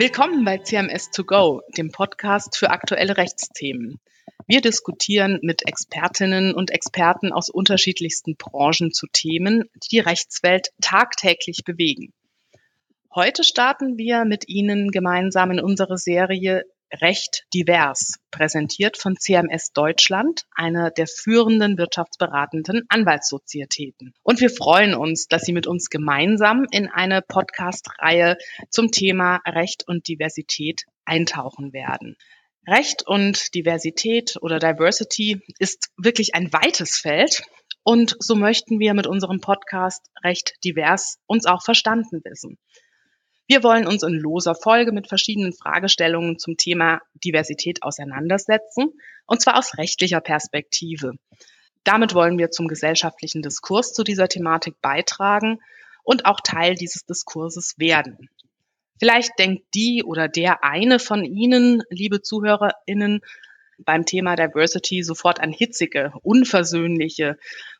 Willkommen bei CMS 2 Go, dem Podcast für aktuelle Rechtsthemen. Wir diskutieren mit Expertinnen und Experten aus unterschiedlichsten Branchen zu Themen, die die Rechtswelt tagtäglich bewegen. Heute starten wir mit Ihnen gemeinsam in unsere Serie Recht divers, präsentiert von CMS Deutschland, einer der führenden wirtschaftsberatenden Anwaltssozietäten. Und wir freuen uns, dass Sie mit uns gemeinsam in eine Podcast-Reihe zum Thema Recht und Diversität eintauchen werden. Recht und Diversität oder Diversity ist wirklich ein weites Feld. Und so möchten wir mit unserem Podcast Recht divers uns auch verstanden wissen. Wir wollen uns in loser Folge mit verschiedenen Fragestellungen zum Thema Diversität auseinandersetzen, und zwar aus rechtlicher Perspektive. Damit wollen wir zum gesellschaftlichen Diskurs zu dieser Thematik beitragen und auch Teil dieses Diskurses werden. Vielleicht denkt die oder der eine von Ihnen, liebe Zuhörerinnen, beim Thema Diversity sofort an hitzige, unversöhnliche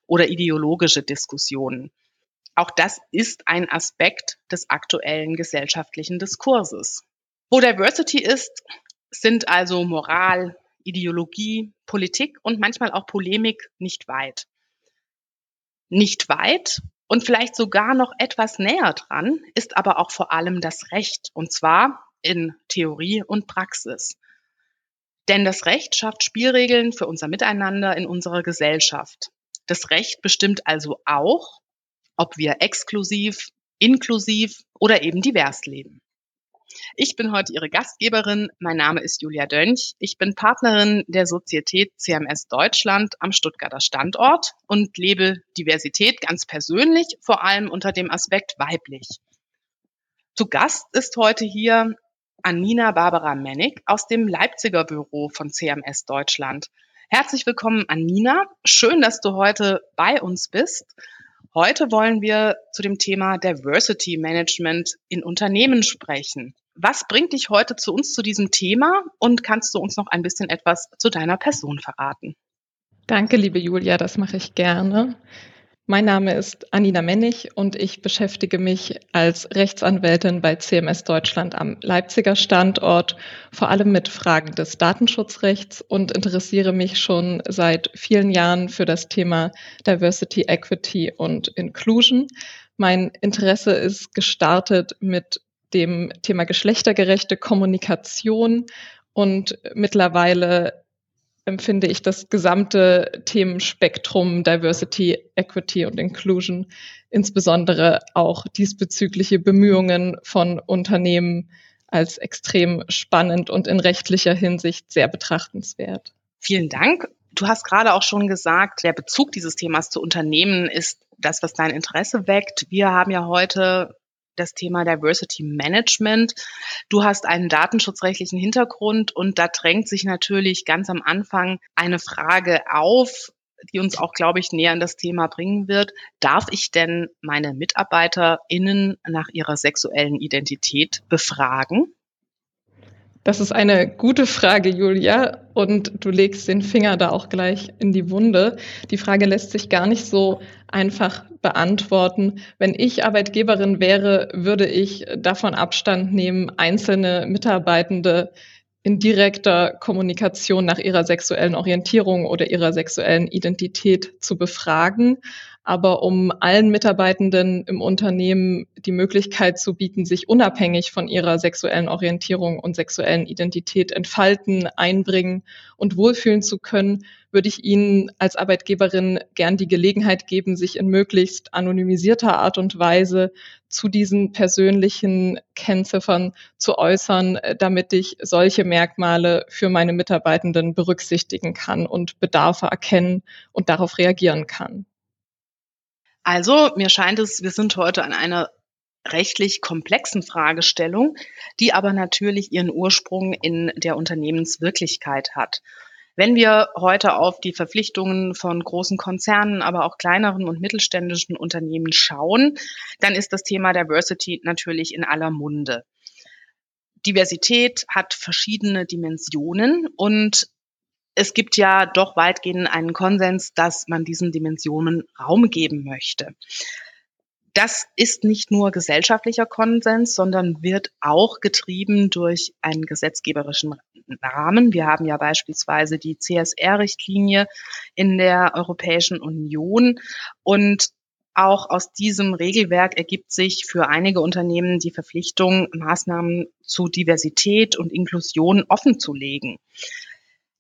oder ideologische Diskussionen. Auch das ist ein Aspekt des aktuellen gesellschaftlichen Diskurses. Wo Diversity ist, sind also Moral, Ideologie, Politik und manchmal auch Polemik nicht weit. Nicht weit und vielleicht sogar noch etwas näher dran ist aber auch vor allem das Recht, und zwar in Theorie und Praxis. Denn das Recht schafft Spielregeln für unser Miteinander in unserer Gesellschaft. Das Recht bestimmt also auch, ob wir exklusiv, inklusiv oder eben divers leben. Ich bin heute Ihre Gastgeberin. Mein Name ist Julia Dönch. Ich bin Partnerin der Sozietät CMS Deutschland am Stuttgarter Standort und lebe Diversität ganz persönlich, vor allem unter dem Aspekt weiblich. Zu Gast ist heute hier Anina Barbara Mennig aus dem Leipziger Büro von CMS Deutschland. Herzlich willkommen, Anina. Schön, dass du heute bei uns bist. Heute wollen wir zu dem Thema Diversity Management in Unternehmen sprechen. Was bringt dich heute zu uns zu diesem Thema und kannst du uns noch ein bisschen etwas zu deiner Person verraten? Danke, liebe Julia, das mache ich gerne. Mein Name ist Anina Mennig und ich beschäftige mich als Rechtsanwältin bei CMS Deutschland am Leipziger Standort, vor allem mit Fragen des Datenschutzrechts und interessiere mich schon seit vielen Jahren für das Thema Diversity, Equity und Inclusion. Mein Interesse ist gestartet mit dem Thema geschlechtergerechte Kommunikation und mittlerweile empfinde ich das gesamte Themenspektrum Diversity, Equity und Inclusion, insbesondere auch diesbezügliche Bemühungen von Unternehmen als extrem spannend und in rechtlicher Hinsicht sehr betrachtenswert. Vielen Dank. Du hast gerade auch schon gesagt, der Bezug dieses Themas zu Unternehmen ist das, was dein Interesse weckt. Wir haben ja heute das Thema Diversity Management. Du hast einen datenschutzrechtlichen Hintergrund und da drängt sich natürlich ganz am Anfang eine Frage auf, die uns auch, glaube ich, näher an das Thema bringen wird. Darf ich denn meine MitarbeiterInnen nach ihrer sexuellen Identität befragen? Das ist eine gute Frage, Julia, und du legst den Finger da auch gleich in die Wunde. Die Frage lässt sich gar nicht so einfach beantworten. Wenn ich Arbeitgeberin wäre, würde ich davon Abstand nehmen, einzelne Mitarbeitende in direkter Kommunikation nach ihrer sexuellen Orientierung oder ihrer sexuellen Identität zu befragen aber um allen Mitarbeitenden im Unternehmen die Möglichkeit zu bieten, sich unabhängig von ihrer sexuellen Orientierung und sexuellen Identität entfalten, einbringen und wohlfühlen zu können, würde ich Ihnen als Arbeitgeberin gern die Gelegenheit geben, sich in möglichst anonymisierter Art und Weise zu diesen persönlichen Kennziffern zu äußern, damit ich solche Merkmale für meine Mitarbeitenden berücksichtigen kann und Bedarfe erkennen und darauf reagieren kann. Also, mir scheint es, wir sind heute an einer rechtlich komplexen Fragestellung, die aber natürlich ihren Ursprung in der Unternehmenswirklichkeit hat. Wenn wir heute auf die Verpflichtungen von großen Konzernen, aber auch kleineren und mittelständischen Unternehmen schauen, dann ist das Thema Diversity natürlich in aller Munde. Diversität hat verschiedene Dimensionen und es gibt ja doch weitgehend einen Konsens, dass man diesen Dimensionen Raum geben möchte. Das ist nicht nur gesellschaftlicher Konsens, sondern wird auch getrieben durch einen gesetzgeberischen Rahmen. Wir haben ja beispielsweise die CSR-Richtlinie in der Europäischen Union und auch aus diesem Regelwerk ergibt sich für einige Unternehmen die Verpflichtung, Maßnahmen zu Diversität und Inklusion offenzulegen.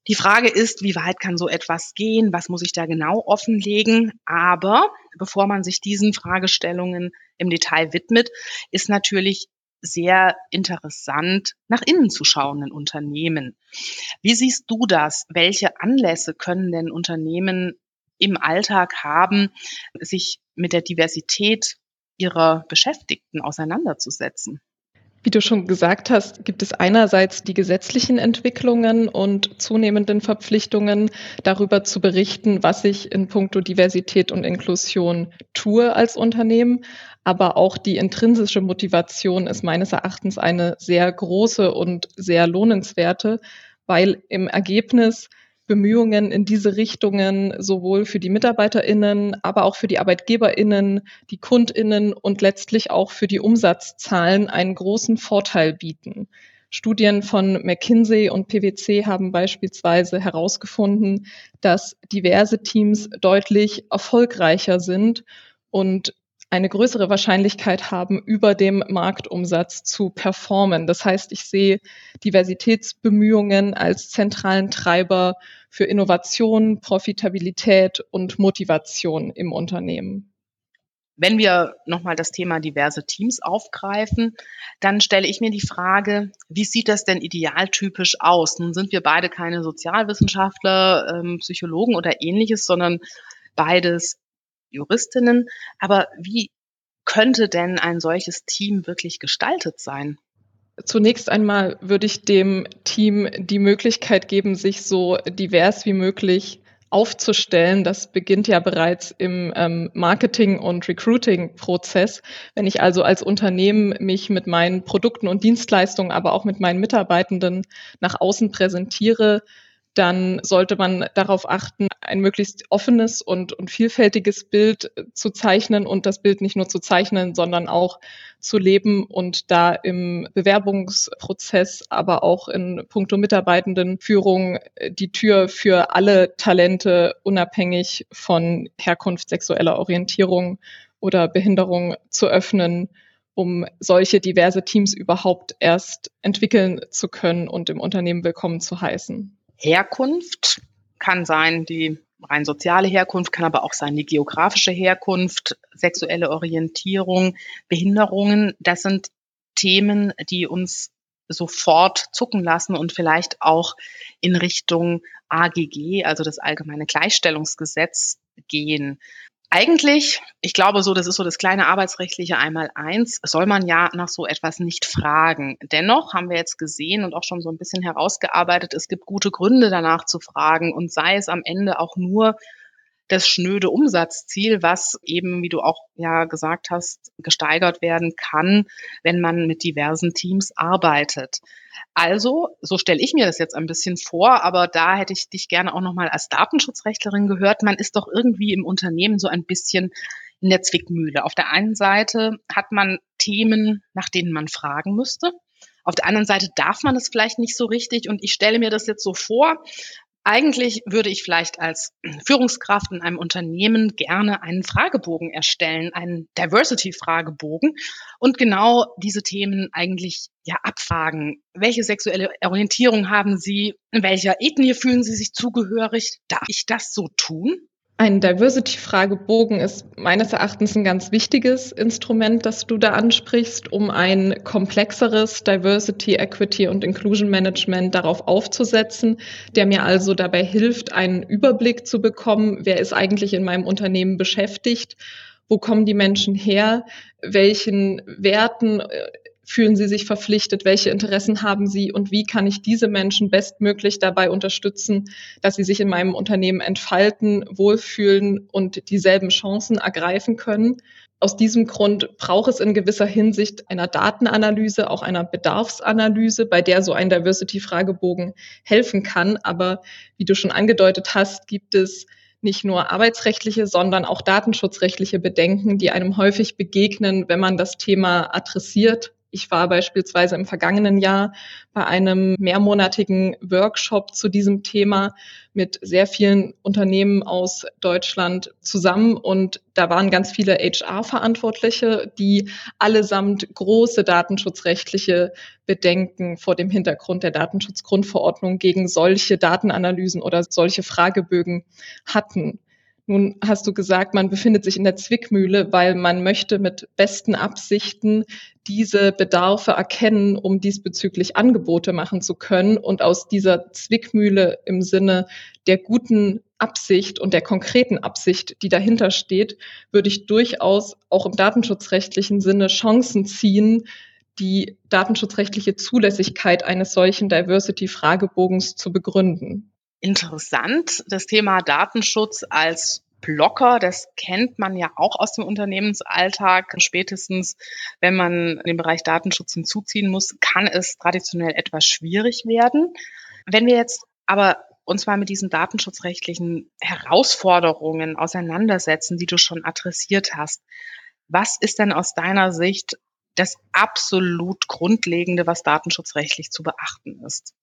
Die Frage ist, wie weit kann so etwas gehen? Was muss ich da genau offenlegen? Aber bevor man sich diesen Fragestellungen im Detail widmet, ist natürlich sehr interessant, nach innen zu schauen in Unternehmen. Wie siehst du das? Welche Anlässe können denn Unternehmen im Alltag haben, sich mit der Diversität ihrer Beschäftigten auseinanderzusetzen? Wie du schon gesagt hast, gibt es einerseits die gesetzlichen Entwicklungen und zunehmenden Verpflichtungen, darüber zu berichten, was ich in puncto Diversität und Inklusion tue als Unternehmen. Aber auch die intrinsische Motivation ist meines Erachtens eine sehr große und sehr lohnenswerte, weil im Ergebnis Bemühungen in diese Richtungen sowohl für die MitarbeiterInnen, aber auch für die ArbeitgeberInnen, die KundInnen und letztlich auch für die Umsatzzahlen einen großen Vorteil bieten. Studien von McKinsey und PwC haben beispielsweise herausgefunden, dass diverse Teams deutlich erfolgreicher sind und eine größere Wahrscheinlichkeit haben, über dem Marktumsatz zu performen. Das heißt, ich sehe Diversitätsbemühungen als zentralen Treiber für Innovation, Profitabilität und Motivation im Unternehmen. Wenn wir nochmal das Thema diverse Teams aufgreifen, dann stelle ich mir die Frage, wie sieht das denn idealtypisch aus? Nun sind wir beide keine Sozialwissenschaftler, ähm, Psychologen oder ähnliches, sondern beides Juristinnen. Aber wie könnte denn ein solches Team wirklich gestaltet sein? Zunächst einmal würde ich dem Team die Möglichkeit geben, sich so divers wie möglich aufzustellen. Das beginnt ja bereits im ähm, Marketing- und Recruiting-Prozess. Wenn ich also als Unternehmen mich mit meinen Produkten und Dienstleistungen, aber auch mit meinen Mitarbeitenden nach außen präsentiere, dann sollte man darauf achten, ein möglichst offenes und, und vielfältiges Bild äh, zu zeichnen und das Bild nicht nur zu zeichnen, sondern auch zu leben und da im Bewerbungsprozess, aber auch in puncto Mitarbeitendenführung äh, die Tür für alle Talente unabhängig von Herkunft, sexueller Orientierung oder Behinderung zu öffnen, um solche diverse Teams überhaupt erst entwickeln zu können und im Unternehmen willkommen zu heißen. Herkunft kann sein die rein soziale Herkunft, kann aber auch sein die geografische Herkunft, sexuelle Orientierung, Behinderungen. Das sind Themen, die uns sofort zucken lassen und vielleicht auch in Richtung AGG, also das allgemeine Gleichstellungsgesetz, gehen. Eigentlich, ich glaube so, das ist so das kleine arbeitsrechtliche einmal eins, soll man ja nach so etwas nicht fragen. Dennoch haben wir jetzt gesehen und auch schon so ein bisschen herausgearbeitet, es gibt gute Gründe danach zu fragen und sei es am Ende auch nur das schnöde Umsatzziel, was eben, wie du auch ja gesagt hast, gesteigert werden kann, wenn man mit diversen Teams arbeitet. Also, so stelle ich mir das jetzt ein bisschen vor, aber da hätte ich dich gerne auch nochmal als Datenschutzrechtlerin gehört. Man ist doch irgendwie im Unternehmen so ein bisschen in der Zwickmühle. Auf der einen Seite hat man Themen, nach denen man fragen müsste. Auf der anderen Seite darf man es vielleicht nicht so richtig. Und ich stelle mir das jetzt so vor, eigentlich würde ich vielleicht als Führungskraft in einem Unternehmen gerne einen Fragebogen erstellen, einen Diversity-Fragebogen und genau diese Themen eigentlich ja abfragen. Welche sexuelle Orientierung haben Sie? In welcher Ethnie fühlen Sie sich zugehörig? Darf ich das so tun? Ein Diversity-Fragebogen ist meines Erachtens ein ganz wichtiges Instrument, das du da ansprichst, um ein komplexeres Diversity, Equity und Inclusion Management darauf aufzusetzen, der mir also dabei hilft, einen Überblick zu bekommen, wer ist eigentlich in meinem Unternehmen beschäftigt, wo kommen die Menschen her, welchen Werten äh, fühlen sie sich verpflichtet, welche Interessen haben sie und wie kann ich diese Menschen bestmöglich dabei unterstützen, dass sie sich in meinem Unternehmen entfalten, wohlfühlen und dieselben Chancen ergreifen können. Aus diesem Grund braucht es in gewisser Hinsicht einer Datenanalyse, auch einer Bedarfsanalyse, bei der so ein Diversity-Fragebogen helfen kann. Aber wie du schon angedeutet hast, gibt es nicht nur arbeitsrechtliche, sondern auch datenschutzrechtliche Bedenken, die einem häufig begegnen, wenn man das Thema adressiert ich war beispielsweise im vergangenen Jahr bei einem mehrmonatigen Workshop zu diesem Thema mit sehr vielen Unternehmen aus Deutschland zusammen und da waren ganz viele HR-Verantwortliche, die allesamt große datenschutzrechtliche Bedenken vor dem Hintergrund der Datenschutzgrundverordnung gegen solche Datenanalysen oder solche Fragebögen hatten. Nun hast du gesagt, man befindet sich in der Zwickmühle, weil man möchte mit besten Absichten diese Bedarfe erkennen, um diesbezüglich Angebote machen zu können. Und aus dieser Zwickmühle im Sinne der guten Absicht und der konkreten Absicht, die dahinter steht, würde ich durchaus auch im datenschutzrechtlichen Sinne Chancen ziehen, die datenschutzrechtliche Zulässigkeit eines solchen Diversity-Fragebogens zu begründen interessant. Das Thema Datenschutz als Blocker, das kennt man ja auch aus dem Unternehmensalltag. Spätestens, wenn man den Bereich Datenschutz hinzuziehen muss, kann es traditionell etwas schwierig werden. Wenn wir jetzt aber uns mal mit diesen datenschutzrechtlichen Herausforderungen auseinandersetzen, die du schon adressiert hast, was ist denn aus deiner Sicht das absolut Grundlegende, was datenschutzrechtlich zu beachten ist?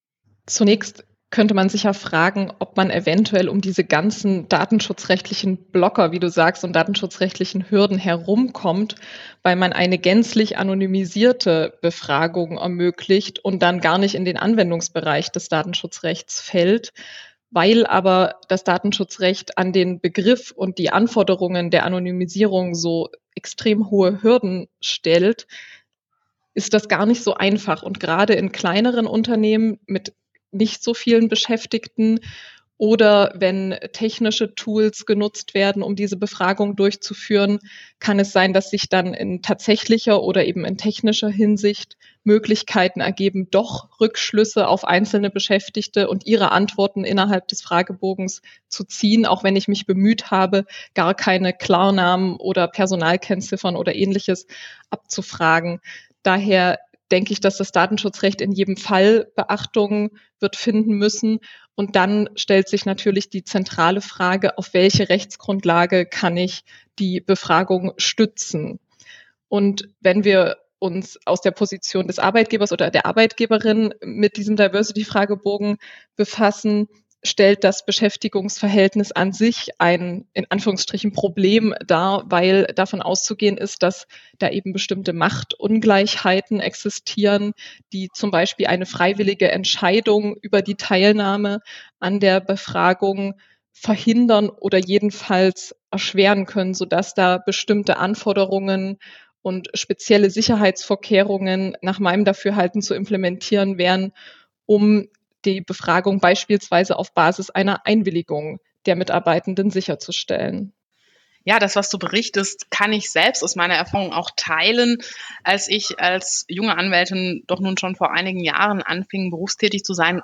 Zunächst könnte man sich ja fragen, ob man eventuell um diese ganzen datenschutzrechtlichen Blocker, wie du sagst, und datenschutzrechtlichen Hürden herumkommt, weil man eine gänzlich anonymisierte Befragung ermöglicht und dann gar nicht in den Anwendungsbereich des Datenschutzrechts fällt. Weil aber das Datenschutzrecht an den Begriff und die Anforderungen der Anonymisierung so extrem hohe Hürden stellt, ist das gar nicht so einfach. Und gerade in kleineren Unternehmen mit nicht so vielen Beschäftigten oder wenn technische Tools genutzt werden, um diese Befragung durchzuführen, kann es sein, dass sich dann in tatsächlicher oder eben in technischer Hinsicht Möglichkeiten ergeben, doch Rückschlüsse auf einzelne Beschäftigte und ihre Antworten innerhalb des Fragebogens zu ziehen, auch wenn ich mich bemüht habe, gar keine Klarnamen oder Personalkennziffern oder ähnliches abzufragen. Daher denke ich, dass das Datenschutzrecht in jedem Fall Beachtung wird finden müssen. Und dann stellt sich natürlich die zentrale Frage, auf welche Rechtsgrundlage kann ich die Befragung stützen? Und wenn wir uns aus der Position des Arbeitgebers oder der Arbeitgeberin mit diesem Diversity-Fragebogen befassen, stellt das Beschäftigungsverhältnis an sich ein, in Anführungsstrichen, Problem dar, weil davon auszugehen ist, dass da eben bestimmte Machtungleichheiten existieren, die zum Beispiel eine freiwillige Entscheidung über die Teilnahme an der Befragung verhindern oder jedenfalls erschweren können, sodass da bestimmte Anforderungen und spezielle Sicherheitsvorkehrungen nach meinem Dafürhalten zu implementieren wären, um die Befragung beispielsweise auf Basis einer Einwilligung der Mitarbeitenden sicherzustellen. Ja, das, was du berichtest, kann ich selbst aus meiner Erfahrung auch teilen. Als ich als junge Anwältin doch nun schon vor einigen Jahren anfing, berufstätig zu sein,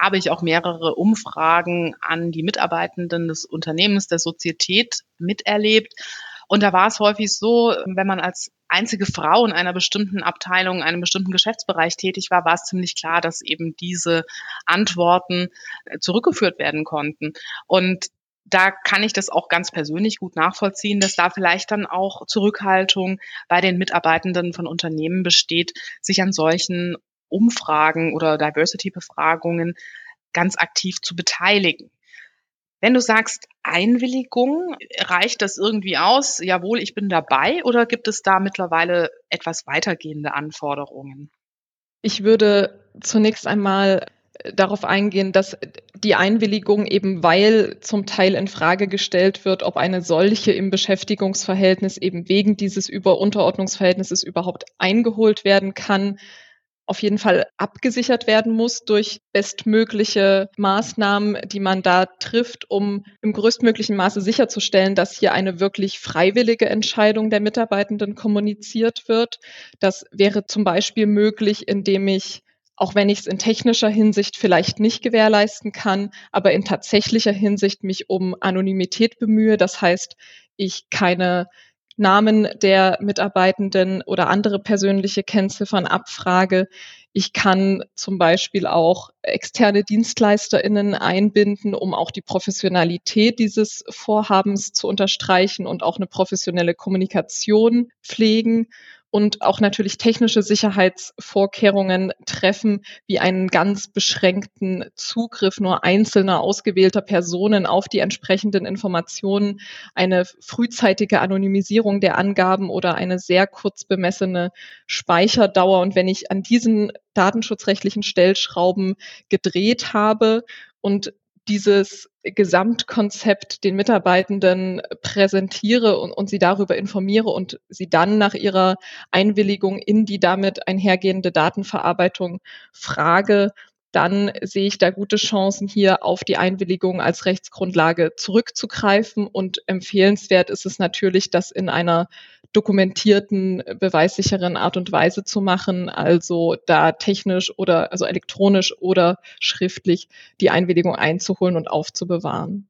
habe ich auch mehrere Umfragen an die Mitarbeitenden des Unternehmens, der Sozietät miterlebt. Und da war es häufig so, wenn man als einzige Frau in einer bestimmten Abteilung, in einem bestimmten Geschäftsbereich tätig war, war es ziemlich klar, dass eben diese Antworten äh, zurückgeführt werden konnten. Und da kann ich das auch ganz persönlich gut nachvollziehen, dass da vielleicht dann auch Zurückhaltung bei den Mitarbeitenden von Unternehmen besteht, sich an solchen Umfragen oder Diversity-Befragungen ganz aktiv zu beteiligen. Wenn du sagst Einwilligung, reicht das irgendwie aus? Jawohl, ich bin dabei oder gibt es da mittlerweile etwas weitergehende Anforderungen? Ich würde zunächst einmal darauf eingehen, dass die Einwilligung eben, weil zum Teil in Frage gestellt wird, ob eine solche im Beschäftigungsverhältnis eben wegen dieses Überunterordnungsverhältnisses überhaupt eingeholt werden kann, auf jeden Fall abgesichert werden muss durch bestmögliche Maßnahmen, die man da trifft, um im größtmöglichen Maße sicherzustellen, dass hier eine wirklich freiwillige Entscheidung der Mitarbeitenden kommuniziert wird. Das wäre zum Beispiel möglich, indem ich auch wenn ich es in technischer Hinsicht vielleicht nicht gewährleisten kann, aber in tatsächlicher Hinsicht mich um Anonymität bemühe. Das heißt, ich keine Namen der Mitarbeitenden oder andere persönliche Kennziffern abfrage, Ich kann zum Beispiel auch externe DienstleisterInnen einbinden, um auch die Professionalität dieses Vorhabens zu unterstreichen und auch eine professionelle Kommunikation pflegen und auch natürlich technische Sicherheitsvorkehrungen treffen, wie einen ganz beschränkten Zugriff nur einzelner ausgewählter Personen auf die entsprechenden Informationen, eine frühzeitige Anonymisierung der Angaben oder eine sehr kurz bemessene Speicherdauer. Und wenn ich an diesen datenschutzrechtlichen Stellschrauben gedreht habe und dieses Gesamtkonzept den Mitarbeitenden präsentiere und, und, sie darüber informiere und sie dann nach ihrer Einwilligung in die damit einhergehende Datenverarbeitung frage, dann sehe ich da gute Chancen, hier auf die Einwilligung als Rechtsgrundlage zurückzugreifen. Und empfehlenswert ist es natürlich, das in einer dokumentierten, beweissicheren Art und Weise zu machen, also da technisch oder also elektronisch oder schriftlich die Einwilligung einzuholen und aufzubewahren.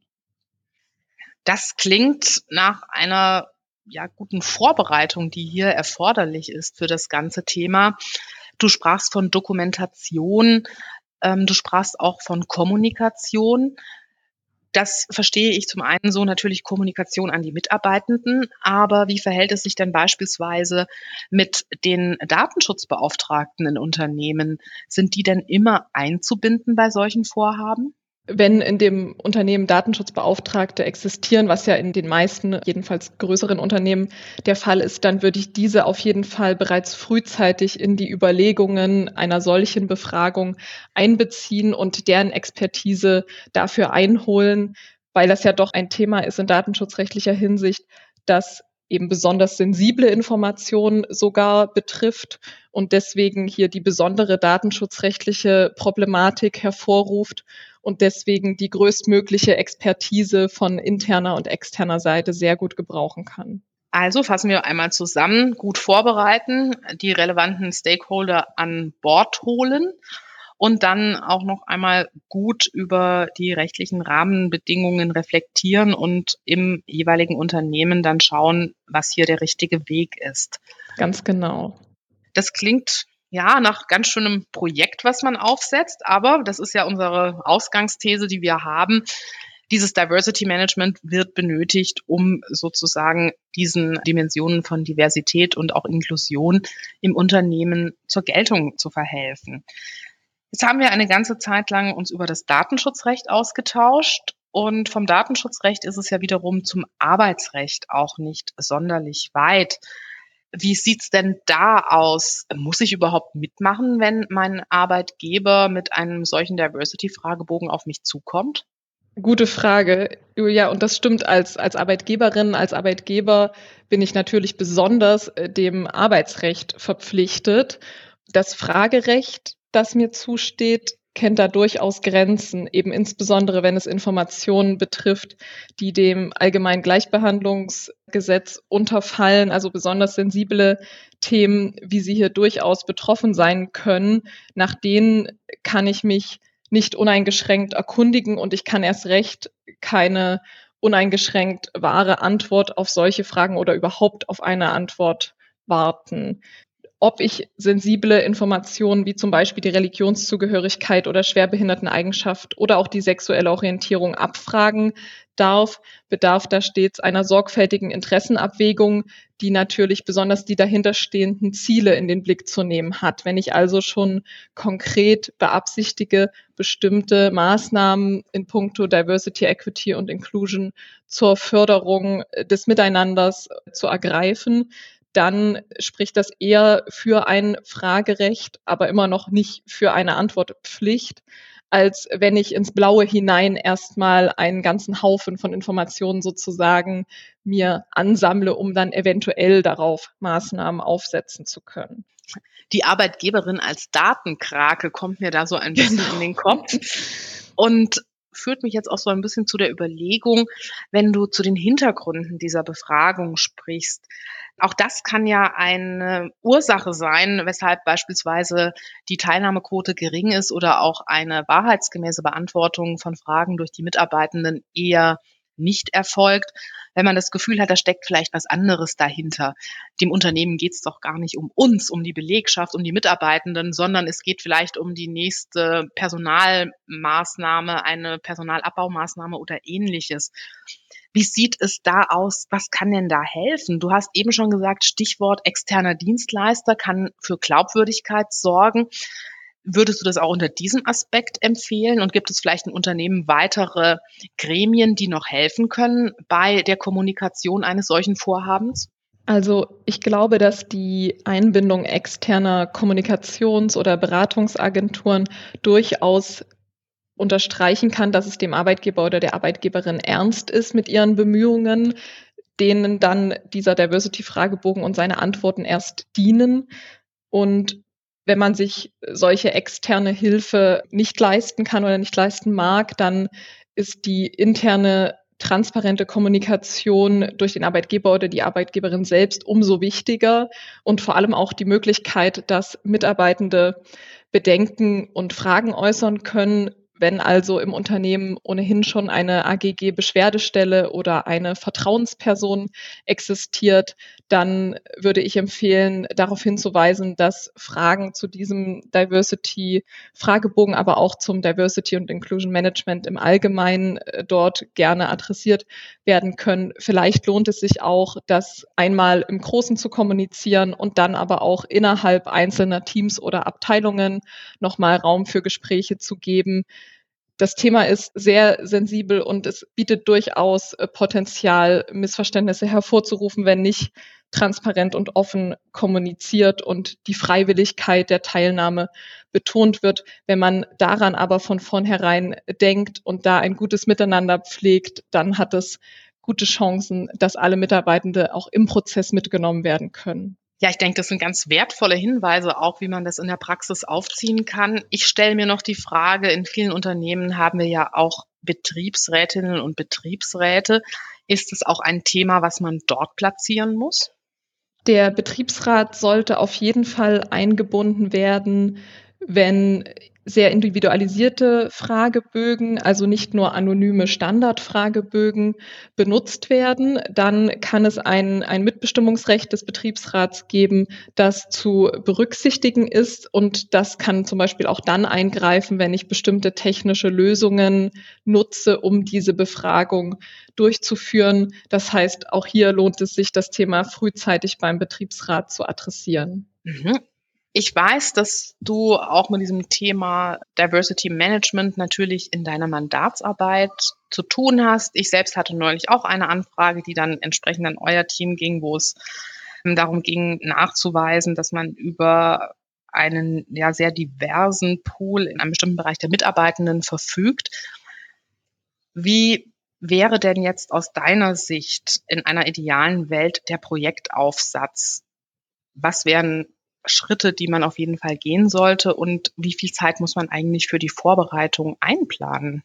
Das klingt nach einer ja, guten Vorbereitung, die hier erforderlich ist für das ganze Thema. Du sprachst von Dokumentation. Ähm, du sprachst auch von Kommunikation. Das verstehe ich zum einen so natürlich Kommunikation an die Mitarbeitenden, aber wie verhält es sich denn beispielsweise mit den Datenschutzbeauftragten in Unternehmen? Sind die denn immer einzubinden bei solchen Vorhaben? Wenn in dem Unternehmen Datenschutzbeauftragte existieren, was ja in den meisten, jedenfalls größeren Unternehmen der Fall ist, dann würde ich diese auf jeden Fall bereits frühzeitig in die Überlegungen einer solchen Befragung einbeziehen und deren Expertise dafür einholen, weil das ja doch ein Thema ist in datenschutzrechtlicher Hinsicht, das eben besonders sensible Informationen sogar betrifft und deswegen hier die besondere datenschutzrechtliche Problematik hervorruft und deswegen die größtmögliche Expertise von interner und externer Seite sehr gut gebrauchen kann. Also fassen wir einmal zusammen, gut vorbereiten, die relevanten Stakeholder an Bord holen und dann auch noch einmal gut über die rechtlichen Rahmenbedingungen reflektieren und im jeweiligen Unternehmen dann schauen, was hier der richtige Weg ist. Ganz genau. Das klingt ja, nach ganz schönem Projekt, was man aufsetzt. Aber das ist ja unsere Ausgangsthese, die wir haben. Dieses Diversity Management wird benötigt, um sozusagen diesen Dimensionen von Diversität und auch Inklusion im Unternehmen zur Geltung zu verhelfen. Jetzt haben wir eine ganze Zeit lang uns über das Datenschutzrecht ausgetauscht und vom Datenschutzrecht ist es ja wiederum zum Arbeitsrecht auch nicht sonderlich weit. Wie sieht's denn da aus? Muss ich überhaupt mitmachen, wenn mein Arbeitgeber mit einem solchen Diversity-Fragebogen auf mich zukommt? Gute Frage, Julia. Und das stimmt, als, als Arbeitgeberin, als Arbeitgeber bin ich natürlich besonders äh, dem Arbeitsrecht verpflichtet. Das Fragerecht, das mir zusteht, kennt da durchaus Grenzen, eben insbesondere wenn es Informationen betrifft, die dem allgemeinen Gleichbehandlungsgesetz unterfallen, also besonders sensible Themen, wie sie hier durchaus betroffen sein können. Nach denen kann ich mich nicht uneingeschränkt erkundigen und ich kann erst recht keine uneingeschränkt wahre Antwort auf solche Fragen oder überhaupt auf eine Antwort warten ob ich sensible Informationen wie zum Beispiel die Religionszugehörigkeit oder Schwerbehinderteneigenschaft oder auch die sexuelle Orientierung abfragen darf, bedarf da stets einer sorgfältigen Interessenabwägung, die natürlich besonders die dahinterstehenden Ziele in den Blick zu nehmen hat. Wenn ich also schon konkret beabsichtige, bestimmte Maßnahmen in puncto Diversity, Equity und Inclusion zur Förderung des Miteinanders zu ergreifen, dann spricht das eher für ein Fragerecht, aber immer noch nicht für eine Antwortpflicht, als wenn ich ins Blaue hinein erstmal einen ganzen Haufen von Informationen sozusagen mir ansammle, um dann eventuell darauf Maßnahmen aufsetzen zu können. Die Arbeitgeberin als Datenkrake kommt mir da so ein bisschen genau. in den Kopf. Und führt mich jetzt auch so ein bisschen zu der Überlegung, wenn du zu den Hintergründen dieser Befragung sprichst. Auch das kann ja eine Ursache sein, weshalb beispielsweise die Teilnahmequote gering ist oder auch eine wahrheitsgemäße Beantwortung von Fragen durch die Mitarbeitenden eher nicht erfolgt, wenn man das Gefühl hat, da steckt vielleicht was anderes dahinter. Dem Unternehmen geht es doch gar nicht um uns, um die Belegschaft, um die Mitarbeitenden, sondern es geht vielleicht um die nächste Personalmaßnahme, eine Personalabbaumaßnahme oder ähnliches. Wie sieht es da aus? Was kann denn da helfen? Du hast eben schon gesagt, Stichwort externer Dienstleister kann für Glaubwürdigkeit sorgen. Würdest du das auch unter diesem Aspekt empfehlen? Und gibt es vielleicht in Unternehmen weitere Gremien, die noch helfen können bei der Kommunikation eines solchen Vorhabens? Also ich glaube, dass die Einbindung externer Kommunikations- oder Beratungsagenturen durchaus unterstreichen kann, dass es dem Arbeitgeber oder der Arbeitgeberin ernst ist mit ihren Bemühungen, denen dann dieser Diversity-Fragebogen und seine Antworten erst dienen. Und wenn man sich solche externe Hilfe nicht leisten kann oder nicht leisten mag, dann ist die interne transparente Kommunikation durch den Arbeitgeber oder die Arbeitgeberin selbst umso wichtiger und vor allem auch die Möglichkeit, dass Mitarbeitende Bedenken und Fragen äußern können, wenn also im Unternehmen ohnehin schon eine AGG-Beschwerdestelle oder eine Vertrauensperson existiert, dann würde ich empfehlen, darauf hinzuweisen, dass Fragen zu diesem Diversity-Fragebogen, aber auch zum Diversity und Inclusion Management im Allgemeinen äh, dort gerne adressiert werden können. Vielleicht lohnt es sich auch, das einmal im Großen zu kommunizieren und dann aber auch innerhalb einzelner Teams oder Abteilungen nochmal Raum für Gespräche zu geben, das Thema ist sehr sensibel und es bietet durchaus äh, Potenzial, Missverständnisse hervorzurufen, wenn nicht transparent und offen kommuniziert und die Freiwilligkeit der Teilnahme betont wird. Wenn man daran aber von vornherein denkt und da ein gutes Miteinander pflegt, dann hat es gute Chancen, dass alle Mitarbeitende auch im Prozess mitgenommen werden können. Ja, ich denke, das sind ganz wertvolle Hinweise, auch wie man das in der Praxis aufziehen kann. Ich stelle mir noch die Frage, in vielen Unternehmen haben wir ja auch Betriebsrätinnen und Betriebsräte. Ist es auch ein Thema, was man dort platzieren muss? Der Betriebsrat sollte auf jeden Fall eingebunden werden, wenn sehr individualisierte Fragebögen, also nicht nur anonyme Standardfragebögen benutzt werden, dann kann es ein, ein Mitbestimmungsrecht des Betriebsrats geben, das zu berücksichtigen ist. Und das kann zum Beispiel auch dann eingreifen, wenn ich bestimmte technische Lösungen nutze, um diese Befragung durchzuführen. Das heißt, auch hier lohnt es sich, das Thema frühzeitig beim Betriebsrat zu adressieren. Mhm. Ich weiß, dass du auch mit diesem Thema Diversity Management natürlich in deiner Mandatsarbeit zu tun hast. Ich selbst hatte neulich auch eine Anfrage, die dann entsprechend an euer Team ging, wo es darum ging, nachzuweisen, dass man über einen ja sehr diversen Pool in einem bestimmten Bereich der Mitarbeitenden verfügt. Wie wäre denn jetzt aus deiner Sicht in einer idealen Welt der Projektaufsatz? Was wären Schritte, die man auf jeden Fall gehen sollte und wie viel Zeit muss man eigentlich für die Vorbereitung einplanen?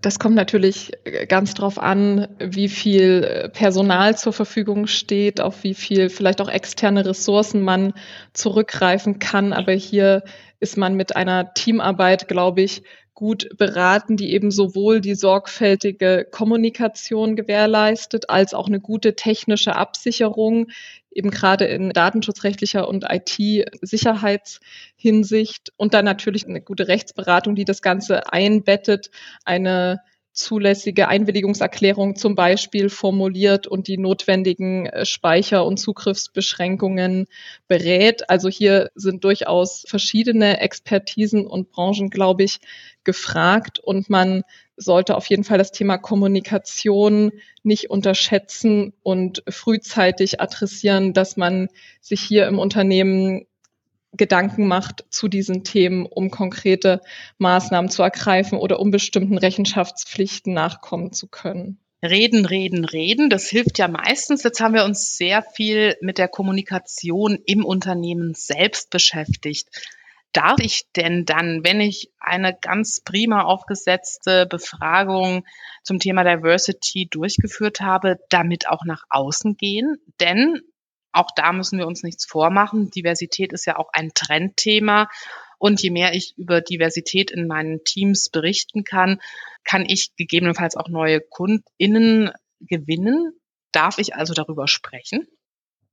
Das kommt natürlich äh, ganz drauf an, wie viel äh, Personal zur Verfügung steht, auf wie viel vielleicht auch externe Ressourcen man zurückgreifen kann. Aber hier ist man mit einer Teamarbeit, glaube ich, gut beraten, die eben sowohl die sorgfältige Kommunikation gewährleistet, als auch eine gute technische Absicherung, eben gerade in datenschutzrechtlicher und IT-Sicherheitshinsicht und dann natürlich eine gute Rechtsberatung, die das Ganze einbettet, eine zulässige Einwilligungserklärung zum Beispiel formuliert und die notwendigen äh, Speicher- und Zugriffsbeschränkungen berät. Also hier sind durchaus verschiedene Expertisen und Branchen, glaube ich, gefragt und man sollte auf jeden Fall das Thema Kommunikation nicht unterschätzen und frühzeitig adressieren, dass man sich hier im Unternehmen Gedanken macht zu diesen Themen, um konkrete Maßnahmen zu ergreifen oder um bestimmten Rechenschaftspflichten nachkommen zu können. Reden, reden, reden. Das hilft ja meistens. Jetzt haben wir uns sehr viel mit der Kommunikation im Unternehmen selbst beschäftigt. Darf ich denn dann, wenn ich eine ganz prima aufgesetzte Befragung zum Thema Diversity durchgeführt habe, damit auch nach außen gehen? Denn auch da müssen wir uns nichts vormachen. Diversität ist ja auch ein Trendthema. Und je mehr ich über Diversität in meinen Teams berichten kann, kann ich gegebenenfalls auch neue KundInnen gewinnen? Darf ich also darüber sprechen?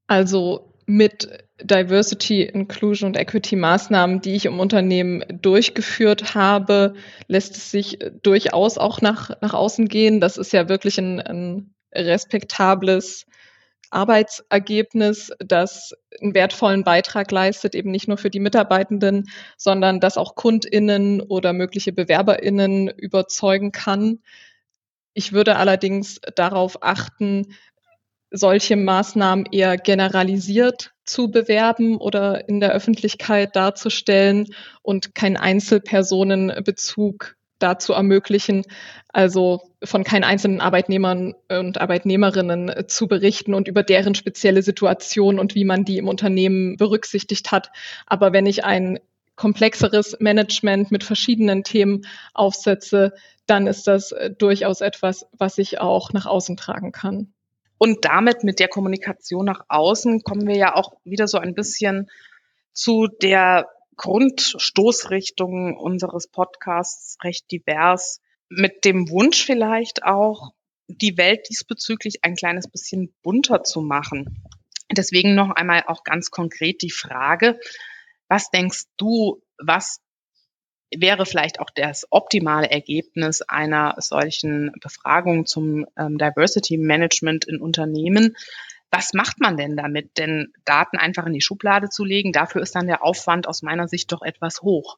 Also mit Diversity, Inclusion und Equity Maßnahmen, die ich im Unternehmen durchgeführt habe, lässt es sich durchaus auch nach, nach außen gehen. Das ist ja wirklich ein, ein respektables Arbeitsergebnis, das einen wertvollen Beitrag leistet, eben nicht nur für die Mitarbeitenden, sondern das auch Kundinnen oder mögliche Bewerberinnen überzeugen kann. Ich würde allerdings darauf achten, solche Maßnahmen eher generalisiert zu bewerben oder in der Öffentlichkeit darzustellen und keinen Einzelpersonenbezug dazu ermöglichen, also von keinen einzelnen Arbeitnehmern und Arbeitnehmerinnen zu berichten und über deren spezielle Situation und wie man die im Unternehmen berücksichtigt hat. Aber wenn ich ein komplexeres Management mit verschiedenen Themen aufsetze, dann ist das durchaus etwas, was ich auch nach außen tragen kann. Und damit mit der Kommunikation nach außen kommen wir ja auch wieder so ein bisschen zu der Grundstoßrichtung unseres Podcasts recht divers, mit dem Wunsch vielleicht auch, die Welt diesbezüglich ein kleines bisschen bunter zu machen. Deswegen noch einmal auch ganz konkret die Frage, was denkst du, was wäre vielleicht auch das optimale Ergebnis einer solchen Befragung zum ähm, Diversity Management in Unternehmen. Was macht man denn damit? Denn Daten einfach in die Schublade zu legen, dafür ist dann der Aufwand aus meiner Sicht doch etwas hoch.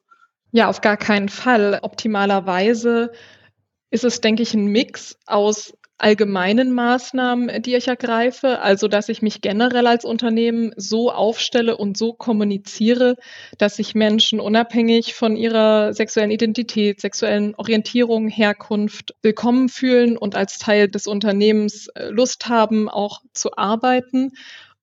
Ja, auf gar keinen Fall. Optimalerweise ist es, denke ich, ein Mix aus allgemeinen Maßnahmen, die ich ergreife, also dass ich mich generell als Unternehmen so aufstelle und so kommuniziere, dass sich Menschen unabhängig von ihrer sexuellen Identität, sexuellen Orientierung, Herkunft willkommen fühlen und als Teil des Unternehmens äh, Lust haben, auch zu arbeiten.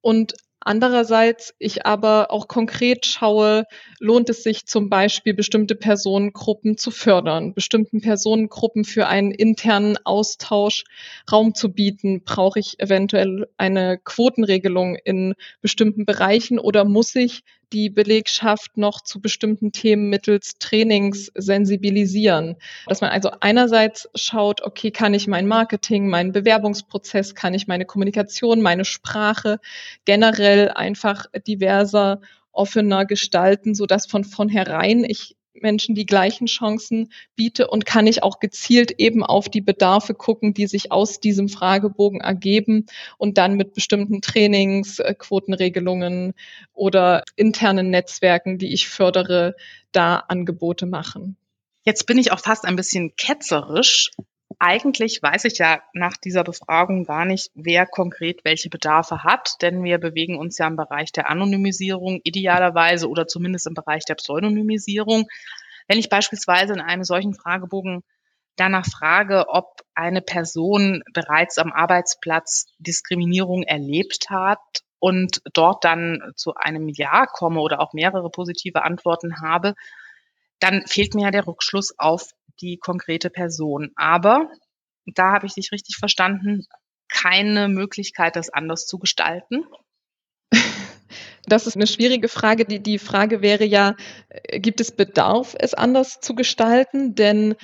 Und Andererseits ich aber auch konkret schaue, lohnt es sich zum Beispiel, bestimmte Personengruppen zu fördern, bestimmten Personengruppen für einen internen Austausch Raum zu bieten? Brauche ich eventuell eine Quotenregelung in bestimmten Bereichen oder muss ich die Belegschaft noch zu bestimmten Themen mittels Trainings sensibilisieren. Dass man also einerseits schaut, okay, kann ich mein Marketing, meinen Bewerbungsprozess, kann ich meine Kommunikation, meine Sprache generell einfach diverser offener gestalten, so dass von vornherein ich Menschen die gleichen Chancen biete und kann ich auch gezielt eben auf die Bedarfe gucken, die sich aus diesem Fragebogen ergeben und dann mit bestimmten Trainings, äh, Quotenregelungen oder internen Netzwerken, die ich fördere, da Angebote machen. Jetzt bin ich auch fast ein bisschen ketzerisch. Eigentlich weiß ich ja nach dieser Befragung gar nicht, wer konkret welche Bedarfe hat, denn wir bewegen uns ja im Bereich der Anonymisierung idealerweise oder zumindest im Bereich der Pseudonymisierung. Wenn ich beispielsweise in einem solchen Fragebogen danach frage, ob eine Person bereits am Arbeitsplatz Diskriminierung erlebt hat und dort dann zu einem Ja komme oder auch mehrere positive Antworten habe, dann fehlt mir ja der Rückschluss auf die konkrete Person. Aber da habe ich dich richtig verstanden, keine Möglichkeit, das anders zu gestalten. Das ist eine schwierige Frage. Die, die Frage wäre ja, äh, gibt es Bedarf, es anders zu gestalten? Denn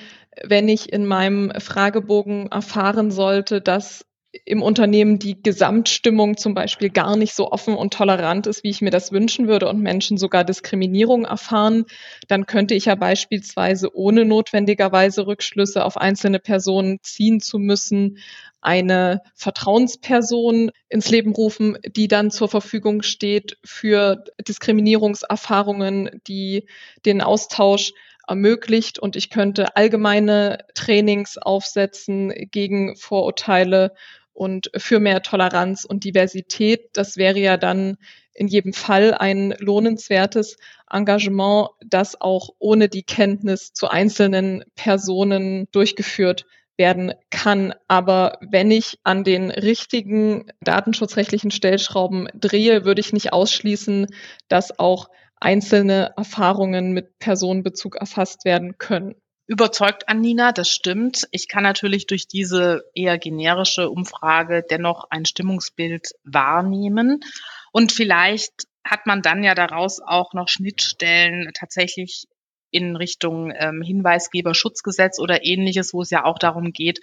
wenn ich in meinem Fragebogen erfahren sollte, dass im Unternehmen die Gesamtstimmung zum Beispiel gar nicht so offen und tolerant ist, wie ich mir das wünschen würde und Menschen sogar Diskriminierung erfahren, dann könnte ich ja beispielsweise ohne notwendigerweise Rückschlüsse auf einzelne Personen ziehen zu müssen, eine Vertrauensperson ins Leben rufen, die dann zur Verfügung steht für Diskriminierungserfahrungen, die den Austausch ermöglicht. Und ich könnte allgemeine Trainings aufsetzen gegen Vorurteile und für mehr Toleranz und Diversität. Das wäre ja dann in jedem Fall ein lohnenswertes Engagement, das auch ohne die Kenntnis zu einzelnen Personen durchgeführt werden kann. Aber wenn ich an den richtigen datenschutzrechtlichen Stellschrauben drehe, würde ich nicht ausschließen, dass auch einzelne Erfahrungen mit Personenbezug erfasst werden können überzeugt an Nina, das stimmt. Ich kann natürlich durch diese eher generische Umfrage dennoch ein Stimmungsbild wahrnehmen. Und vielleicht hat man dann ja daraus auch noch Schnittstellen tatsächlich in Richtung ähm, Hinweisgeberschutzgesetz oder ähnliches, wo es ja auch darum geht,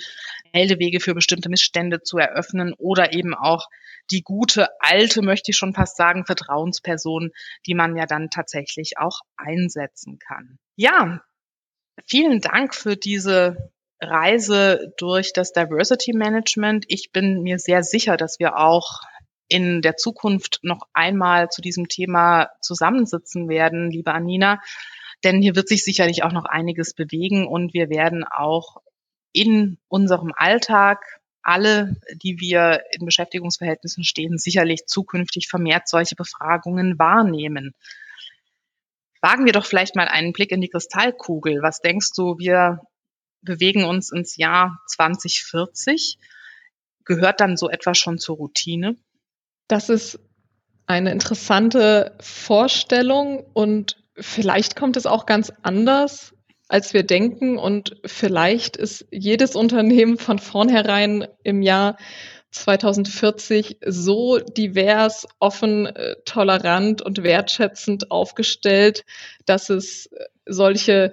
Meldewege für bestimmte Missstände zu eröffnen oder eben auch die gute alte, möchte ich schon fast sagen, Vertrauensperson, die man ja dann tatsächlich auch einsetzen kann. Ja, vielen Dank für diese Reise durch das Diversity Management. Ich bin mir sehr sicher, dass wir auch in der Zukunft noch einmal zu diesem Thema zusammensitzen werden, liebe Anina. Denn hier wird sich sicherlich auch noch einiges bewegen und wir werden auch in unserem Alltag alle, die wir in Beschäftigungsverhältnissen stehen, sicherlich zukünftig vermehrt solche Befragungen wahrnehmen. Wagen wir doch vielleicht mal einen Blick in die Kristallkugel. Was denkst du, wir bewegen uns ins Jahr 2040? Gehört dann so etwas schon zur Routine? Das ist eine interessante Vorstellung und vielleicht kommt es auch ganz anders, als wir denken und vielleicht ist jedes Unternehmen von vornherein im Jahr 2040 so divers, offen, äh, tolerant und wertschätzend aufgestellt, dass es äh, solche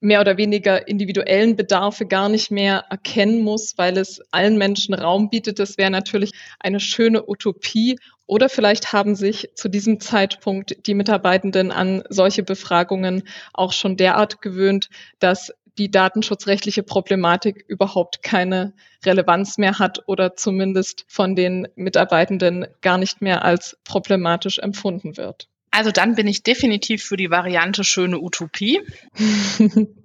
mehr oder weniger individuellen Bedarfe gar nicht mehr erkennen muss, weil es allen Menschen Raum bietet. Das wäre natürlich eine schöne Utopie. Oder vielleicht haben sich zu diesem Zeitpunkt die Mitarbeitenden an solche Befragungen auch schon derart gewöhnt, dass die datenschutzrechtliche Problematik überhaupt keine Relevanz mehr hat oder zumindest von den Mitarbeitenden gar nicht mehr als problematisch empfunden wird. Also dann bin ich definitiv für die Variante schöne Utopie.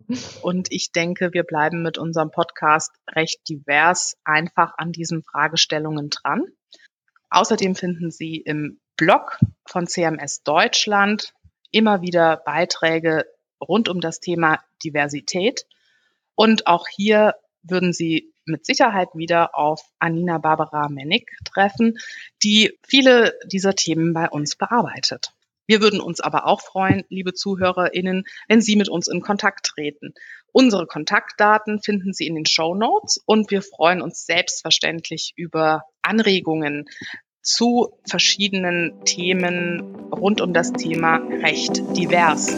Und ich denke, wir bleiben mit unserem Podcast recht divers einfach an diesen Fragestellungen dran. Außerdem finden Sie im Blog von CMS Deutschland immer wieder Beiträge rund um das Thema Diversität. Und auch hier würden Sie mit Sicherheit wieder auf Anina Barbara Mennig treffen, die viele dieser Themen bei uns bearbeitet. Wir würden uns aber auch freuen, liebe ZuhörerInnen, wenn Sie mit uns in Kontakt treten. Unsere Kontaktdaten finden Sie in den Show Notes und wir freuen uns selbstverständlich über Anregungen zu verschiedenen Themen rund um das Thema Recht divers.